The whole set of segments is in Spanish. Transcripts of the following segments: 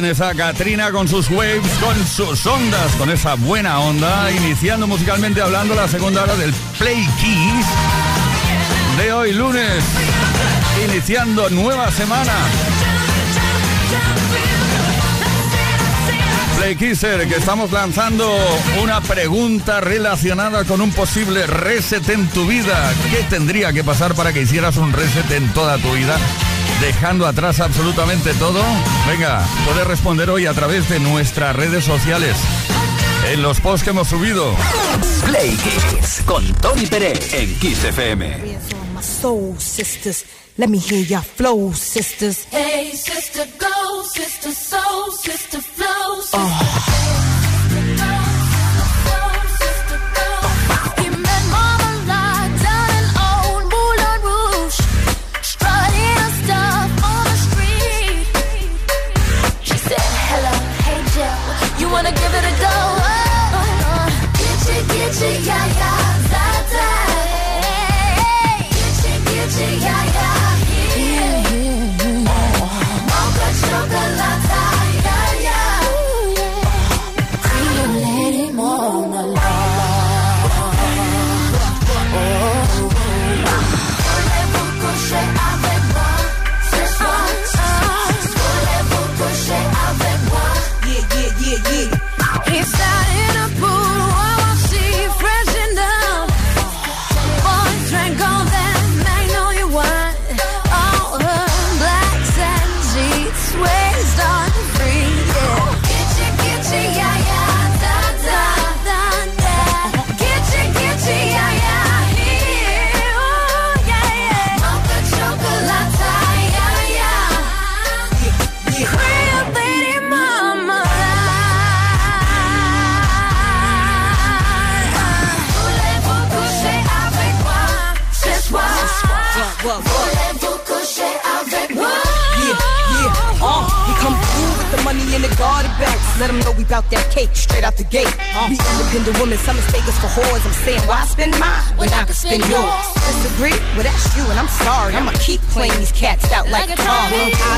Tienes a Katrina con sus waves, con sus ondas, con esa buena onda, iniciando musicalmente hablando la segunda hora del Play Keys de hoy lunes, iniciando nueva semana. Play Kisser, que estamos lanzando una pregunta relacionada con un posible reset en tu vida. ¿Qué tendría que pasar para que hicieras un reset en toda tu vida? Dejando atrás absolutamente todo? Venga, puedes responder hoy a través de nuestras redes sociales. En los posts que hemos subido. Play Kiss con Tony Pérez en Kiss FM. Soul sisters, let me hear your flow, sisters. Hey, sister, go, sister, soul, sister, flow. Sister. Oh.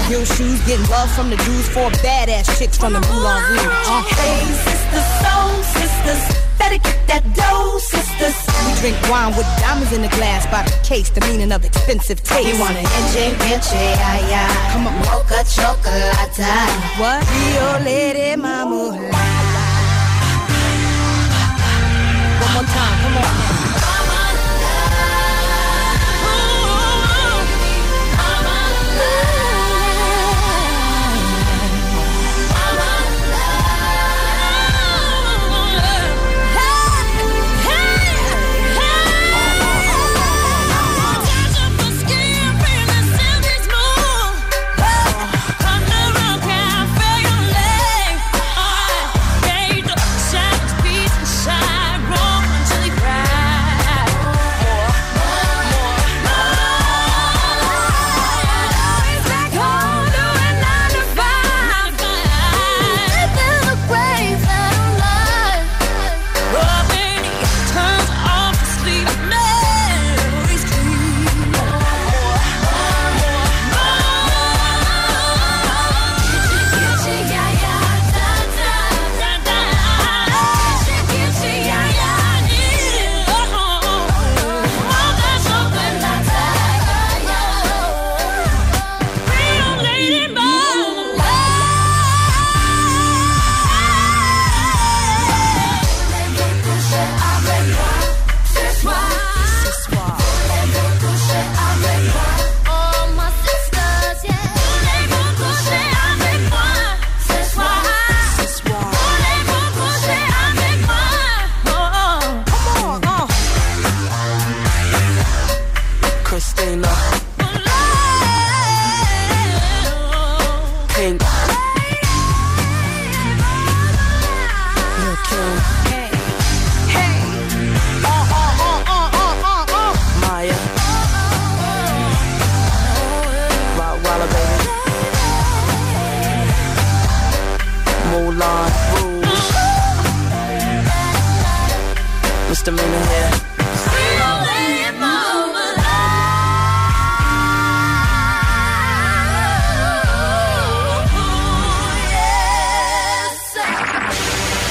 Heel shoes, getting love from the dudes, four badass chicks from the Moulin Rouge. Uh, Hey, sisters, soul sisters, better get that dough, sisters. we drink wine with diamonds in the glass by the case, the meaning of expensive taste. You want an NJ, NJ, ay, ay. Come on. Mocha chocolate. What? Rio Lady Mama. One more time, come on.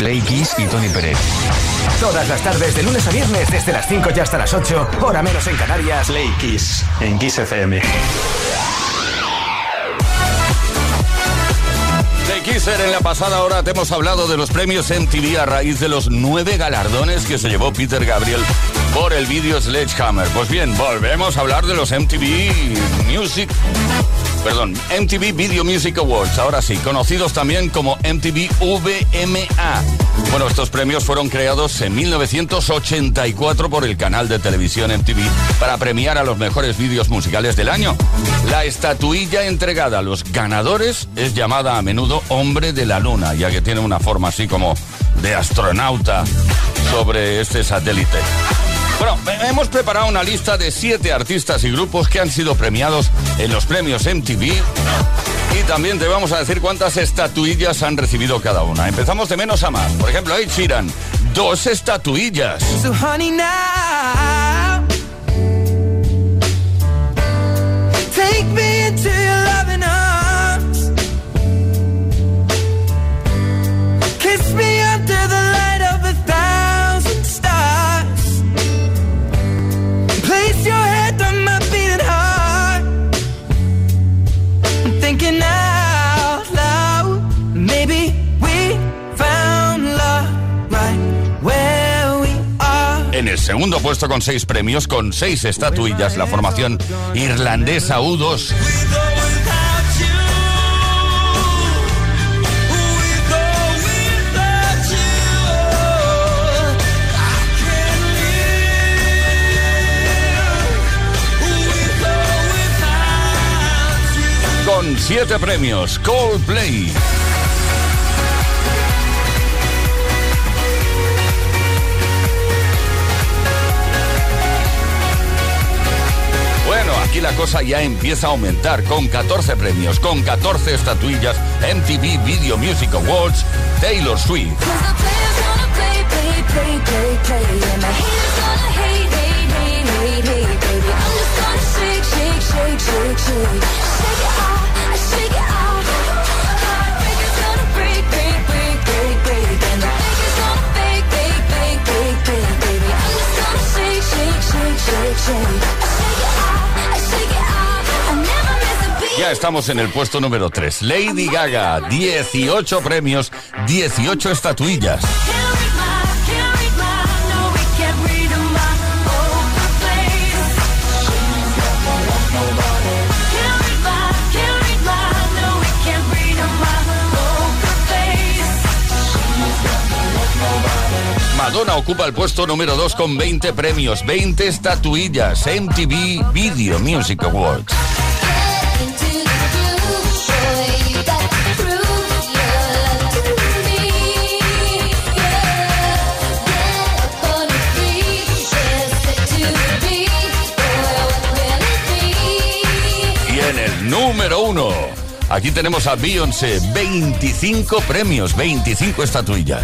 Play Kiss y Tony Pérez. Todas las tardes, de lunes a viernes, desde las 5 y hasta las 8, hora menos en Canarias. Play Kiss en Kiss FM. Kisser, en la pasada hora te hemos hablado de los premios MTV a raíz de los nueve galardones que se llevó Peter Gabriel por el vídeo Sledgehammer. Pues bien, volvemos a hablar de los MTV Music. Perdón, MTV Video Music Awards, ahora sí, conocidos también como MTV VMA. Bueno, estos premios fueron creados en 1984 por el canal de televisión MTV para premiar a los mejores vídeos musicales del año. La estatuilla entregada a los ganadores es llamada a menudo Hombre de la Luna, ya que tiene una forma así como de astronauta sobre este satélite. Bueno, he- hemos preparado una lista de siete artistas y grupos que han sido premiados en los premios MTV. Y también te vamos a decir cuántas estatuillas han recibido cada una. Empezamos de menos a más. Por ejemplo, Ed Sheeran, dos estatuillas. So honey segundo puesto con seis premios, con seis estatuillas, la formación irlandesa U2. Con siete premios, Coldplay. Aquí la cosa ya empieza a aumentar con 14 premios, con 14 estatuillas MTV Video Music Awards, Taylor Swift. Ya estamos en el puesto número 3. Lady Gaga, 18 premios, 18 estatuillas. Madonna ocupa el puesto número 2 con 20 premios, 20 estatuillas, MTV Video Music Awards. Aquí tenemos a Beyoncé, 25 premios, 25 estatuillas.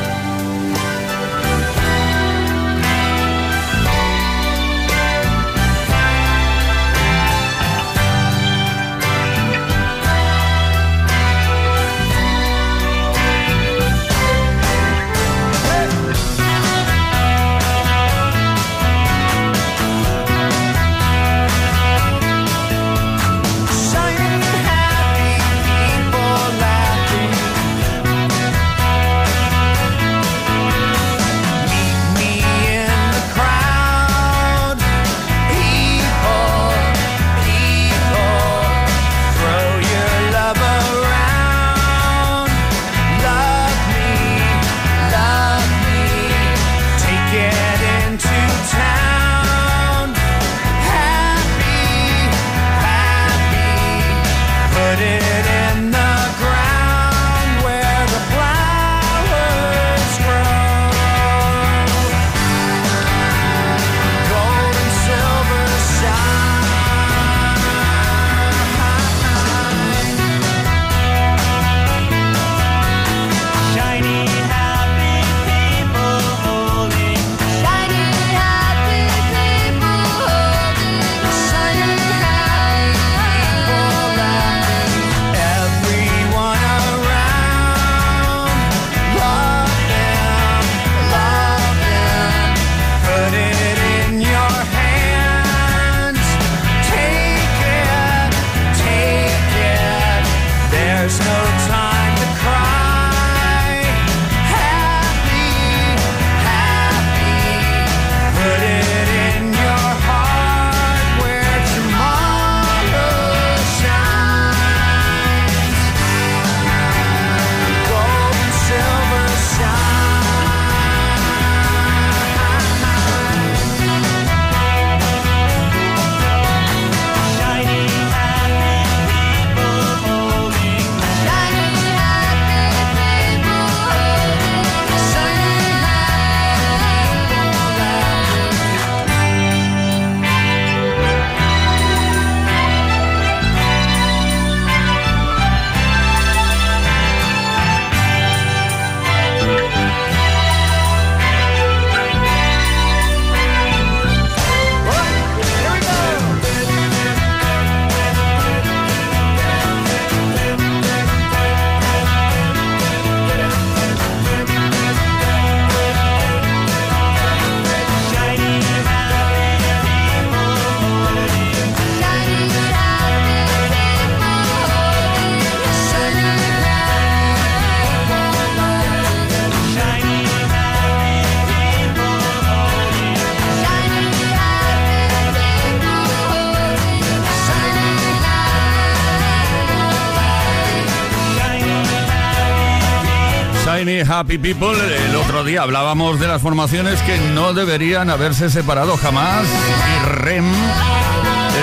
Happy People. El otro día hablábamos de las formaciones que no deberían haberse separado jamás. Y REM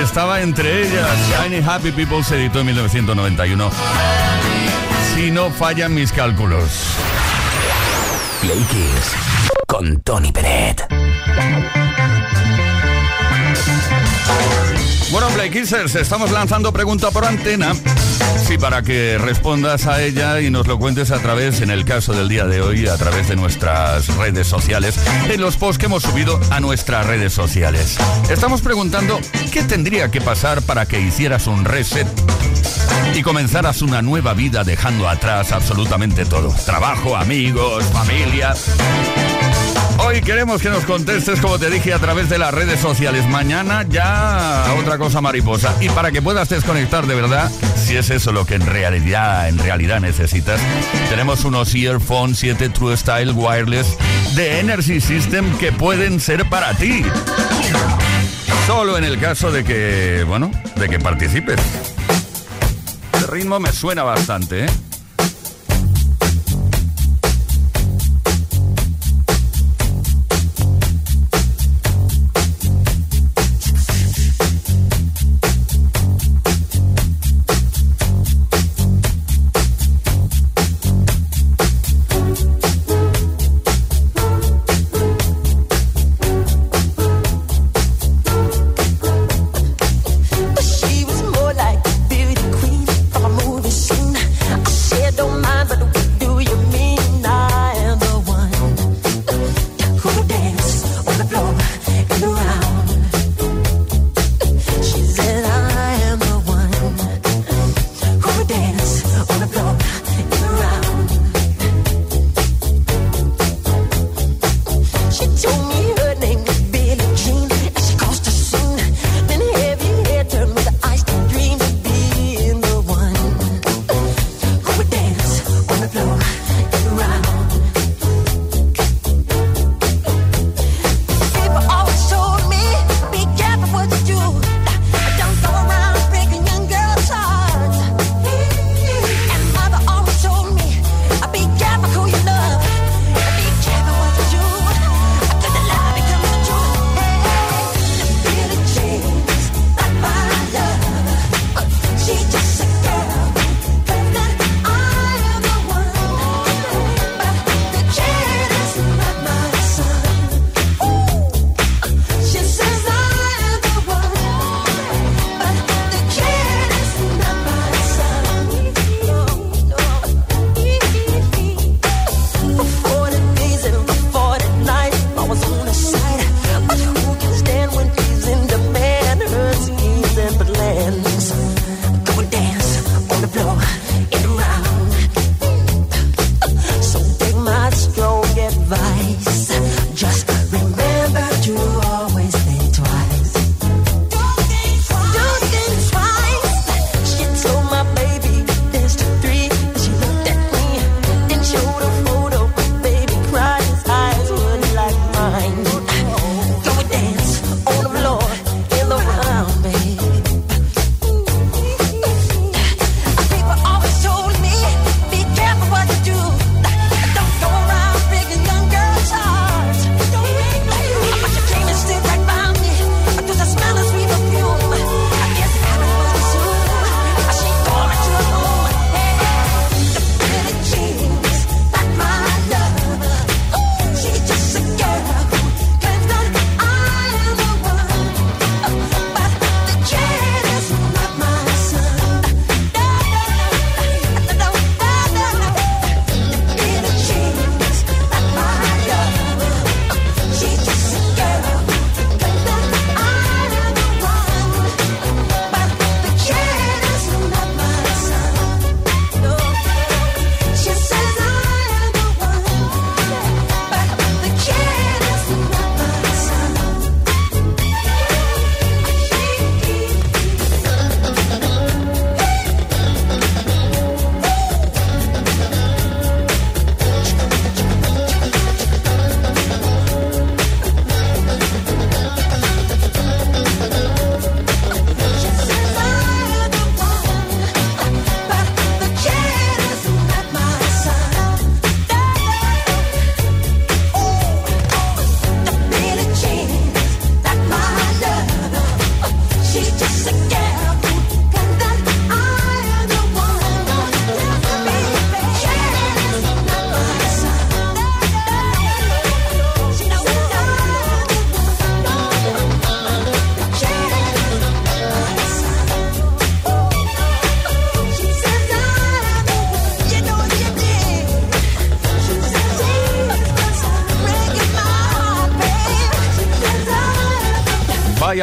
estaba entre ellas. Shiny Happy People se editó en 1991. Si no fallan mis cálculos. Play con Tony Peret. Bueno, Play Kissers, estamos lanzando pregunta por antena. Sí, para que respondas a ella y nos lo cuentes a través, en el caso del día de hoy, a través de nuestras redes sociales, en los posts que hemos subido a nuestras redes sociales. Estamos preguntando qué tendría que pasar para que hicieras un reset y comenzaras una nueva vida dejando atrás absolutamente todo. Trabajo, amigos, familia. Hoy queremos que nos contestes, como te dije, a través de las redes sociales. Mañana ya otra cosa mariposa. Y para que puedas desconectar de verdad, si es eso lo que en realidad, en realidad necesitas, tenemos unos Earphone 7 True Style Wireless de Energy System que pueden ser para ti. Solo en el caso de que, bueno, de que participes. El ritmo me suena bastante, ¿eh?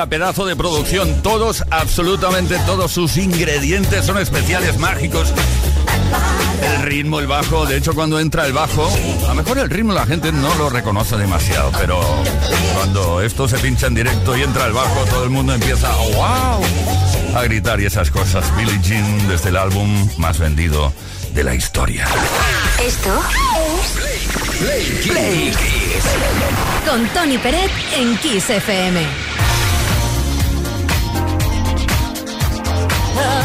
pedazo de producción, todos, absolutamente todos sus ingredientes son especiales, mágicos. El ritmo, el bajo, de hecho cuando entra el bajo, a lo mejor el ritmo la gente no lo reconoce demasiado, pero cuando esto se pincha en directo y entra el bajo, todo el mundo empieza wow, a gritar y esas cosas. Billie Jean desde el álbum más vendido de la historia. Esto es Con Tony Peret en Kiss FM. her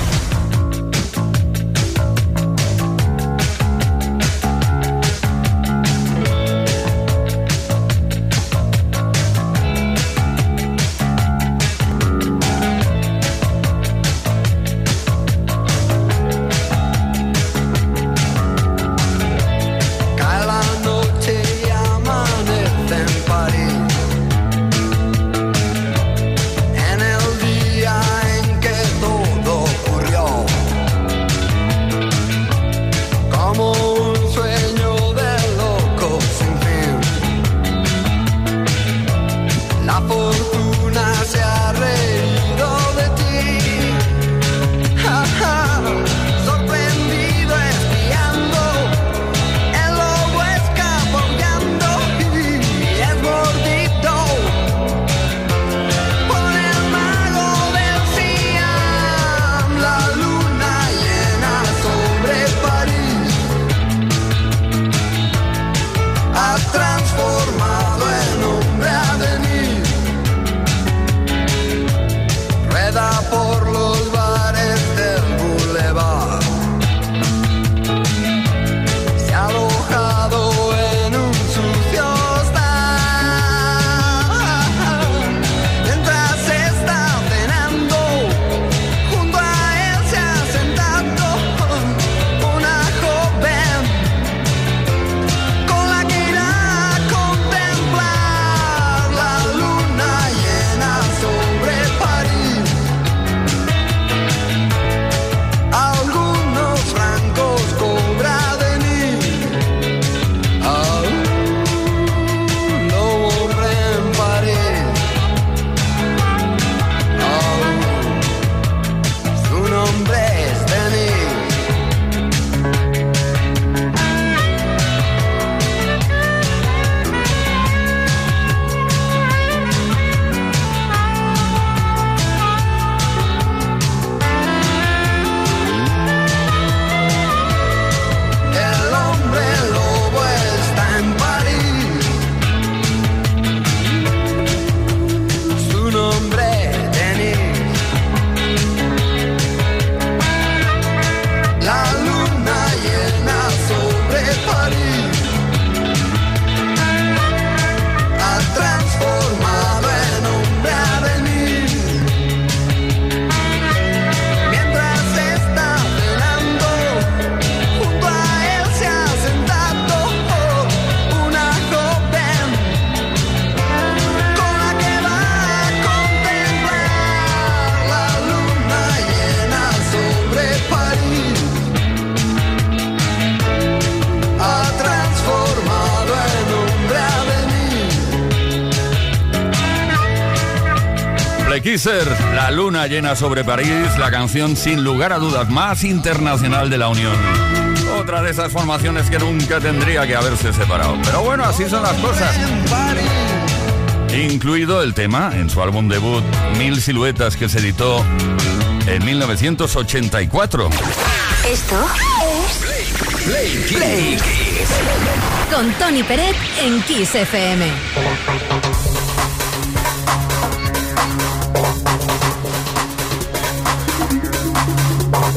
Llena sobre París, la canción sin lugar a dudas más internacional de la Unión. Otra de esas formaciones que nunca tendría que haberse separado. Pero bueno, así son las cosas. Incluido el tema en su álbum debut Mil Siluetas que se editó en 1984. Esto es Play, Con Tony Peret en Kiss FM.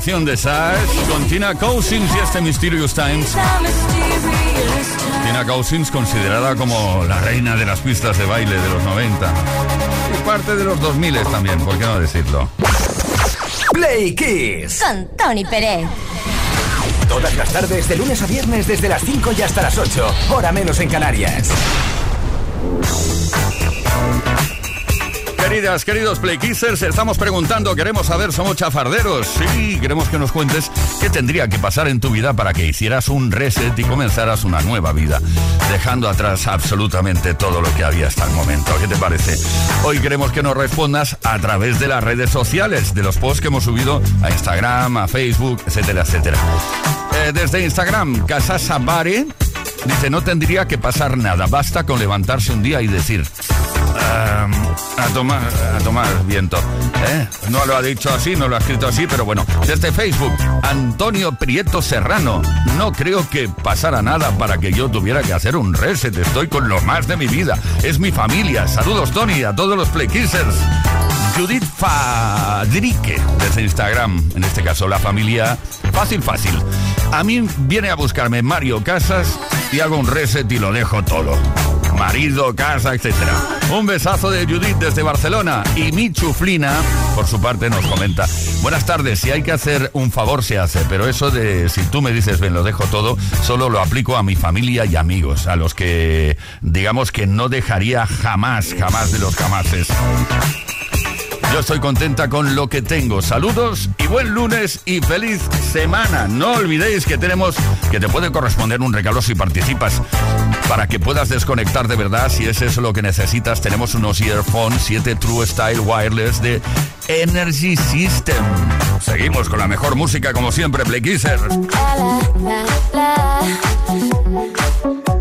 colaboración de Sash con Tina Cousins y este Mysterious Times. Tina Cousins considerada como la reina de las pistas de baile de los 90 y parte de los 2000 también, ¿por qué no decirlo? Play Kiss. Con Tony Pérez. Todas las tardes, de lunes a viernes, desde las 5 y hasta las 8, hora menos en Canarias. Queridos Playkissers, estamos preguntando, queremos saber, somos chafarderos. Sí, queremos que nos cuentes qué tendría que pasar en tu vida para que hicieras un reset y comenzaras una nueva vida, dejando atrás absolutamente todo lo que había hasta el momento. ¿Qué te parece? Hoy queremos que nos respondas a través de las redes sociales, de los posts que hemos subido a Instagram, a Facebook, etcétera, etcétera. Eh, desde Instagram, Casa Sabare dice, no tendría que pasar nada, basta con levantarse un día y decir, Em, a tomar, a tomar viento. ¿eh? No lo ha dicho así, no lo ha escrito así, pero bueno. Desde Facebook, Antonio Prieto Serrano. No creo que pasara nada para que yo tuviera que hacer un reset. Estoy con lo más de mi vida. Es mi familia. Saludos, Tony, a todos los Playkissers. Judith Fadrique, desde Instagram, en este caso la familia Fácil Fácil. A mí viene a buscarme Mario Casas y hago un reset y lo dejo todo marido, casa, etc. Un besazo de Judith desde Barcelona y mi chuflina, por su parte, nos comenta. Buenas tardes, si hay que hacer un favor se hace, pero eso de si tú me dices ven lo dejo todo, solo lo aplico a mi familia y amigos, a los que digamos que no dejaría jamás, jamás de los jamases. Yo estoy contenta con lo que tengo. Saludos y buen lunes y feliz semana. No olvidéis que tenemos que te puede corresponder un regalo si participas. Para que puedas desconectar de verdad, si es eso lo que necesitas, tenemos unos earphones 7 True Style Wireless de Energy System. Seguimos con la mejor música como siempre, Play Kisser. So boy, forget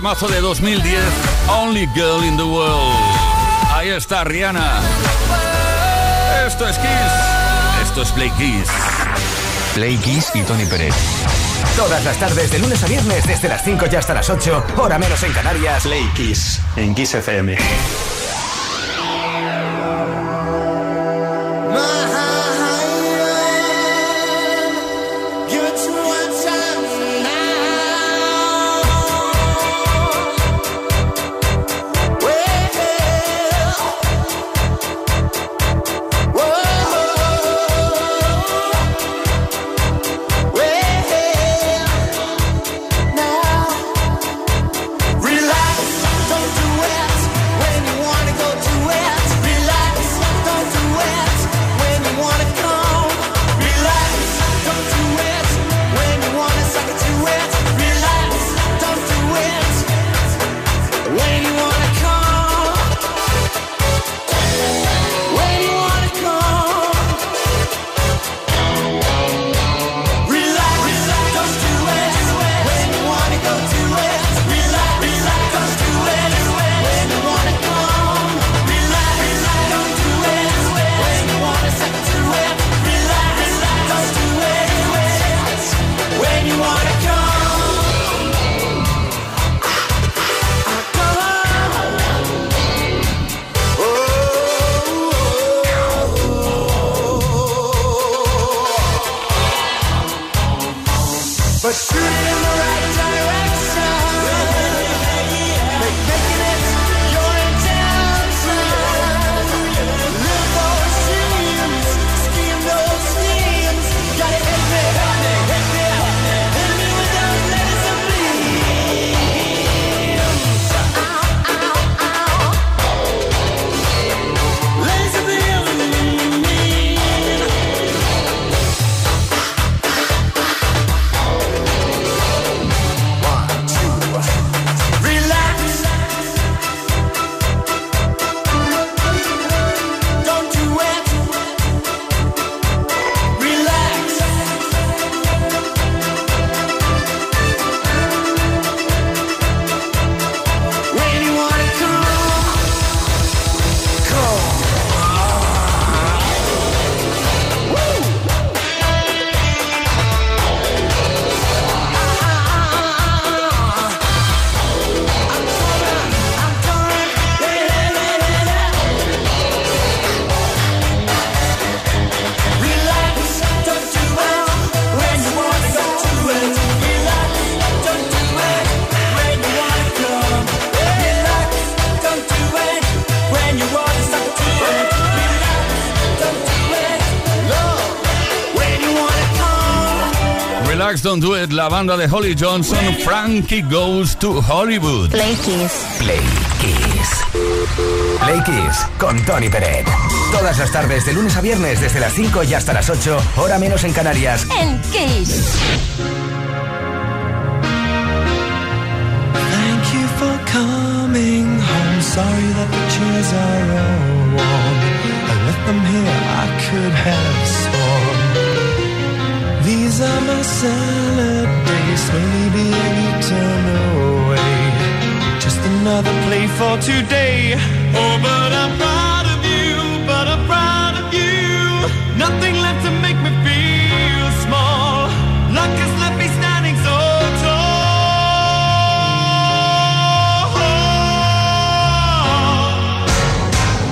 temazo de 2010, Only Girl in the World. Ahí está Rihanna. Esto es Kiss. Esto es Play Kiss. Play Kiss y Tony Pérez. Todas las tardes, de lunes a viernes, desde las 5 y hasta las 8, hora menos en Canarias. Play Kiss en Kiss FM. Don't Do It, la banda de Holly Johnson, Frankie Goes to Hollywood. Play Kiss. Play Kiss. Play Kiss con Tony Peret. Todas las tardes, de lunes a viernes, desde las 5 y hasta las 8, hora menos en Canarias. En Kiss. Thank you for coming home. Sorry that the chairs are all warm. I left them here, I could have. These are my salad days, slowly being eaten away. Just another play for today. Oh, but I'm proud of you, but I'm proud of you. Nothing left to make me feel small. Luck has left me standing so tall.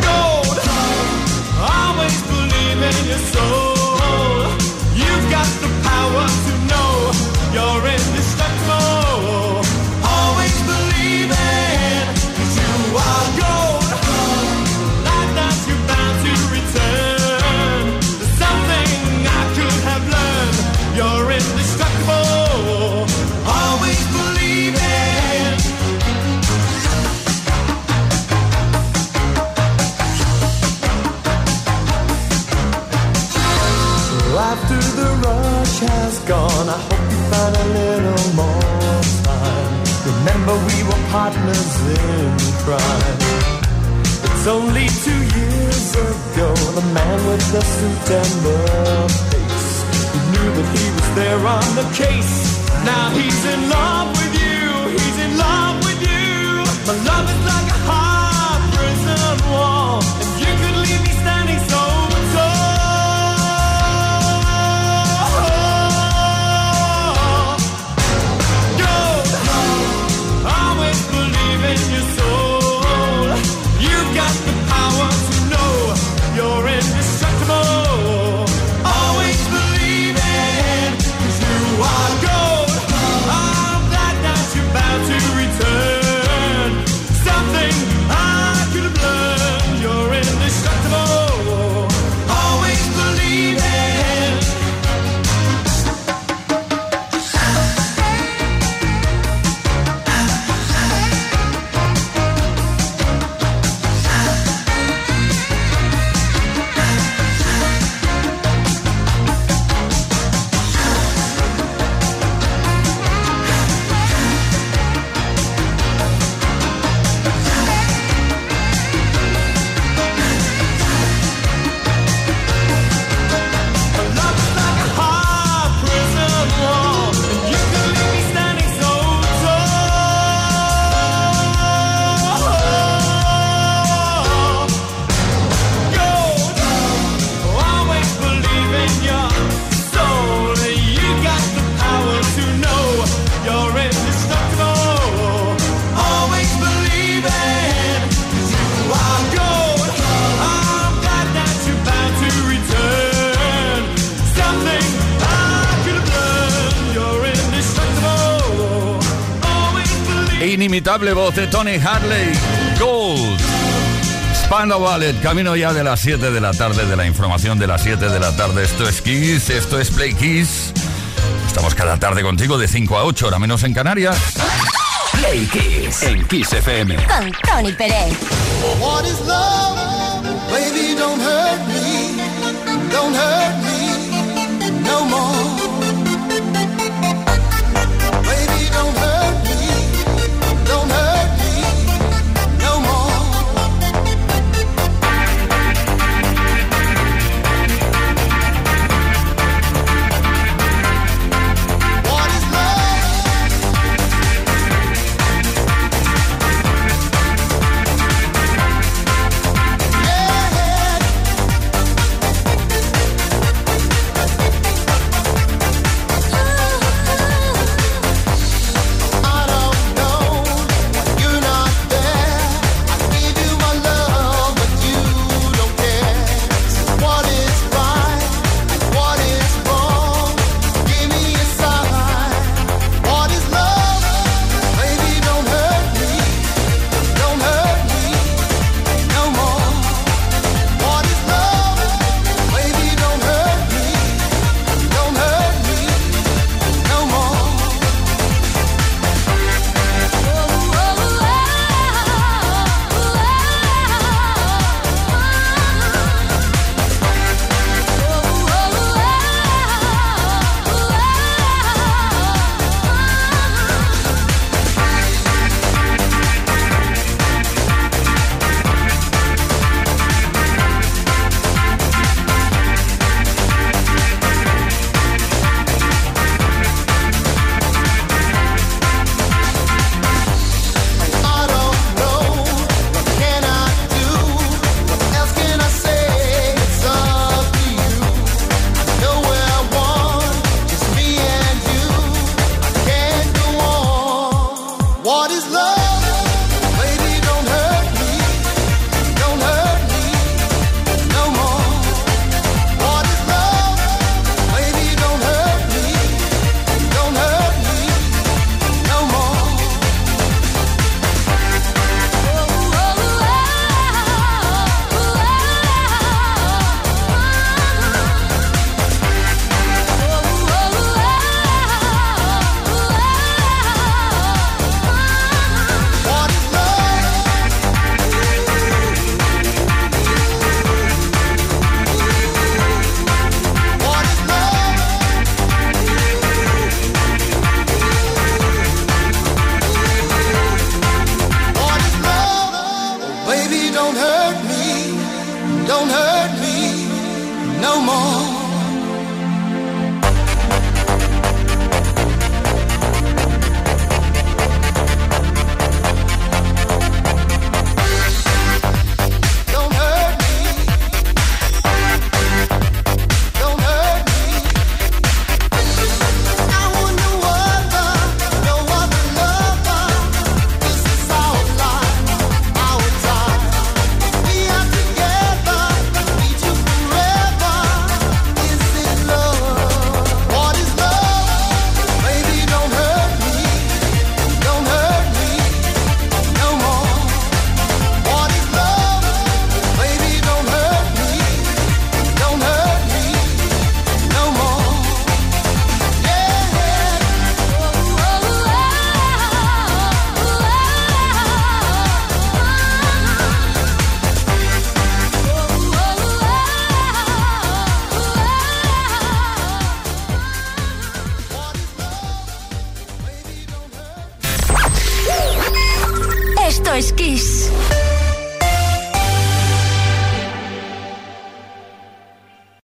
Gold, always believe in your soul. Got the power to know you're indestructible. Has gone, I hope you find a little more time. Remember, we were partners in crime. It's only two years ago, the man with the suit and the face. He knew that he was there on the case. Now he's in love with you, he's in love with agradable voz de Tony Harley Gold. Spandau Ballet, camino ya de las 7 de la tarde, de la información de las 7 de la tarde. Esto es Kiss, esto es Play Kiss. Estamos cada tarde contigo de 5 a 8, hora menos en Canarias. Play Kiss en Kiss FM. Con Tony Pérez. What is love? Baby, don't hurt me. Don't hurt me.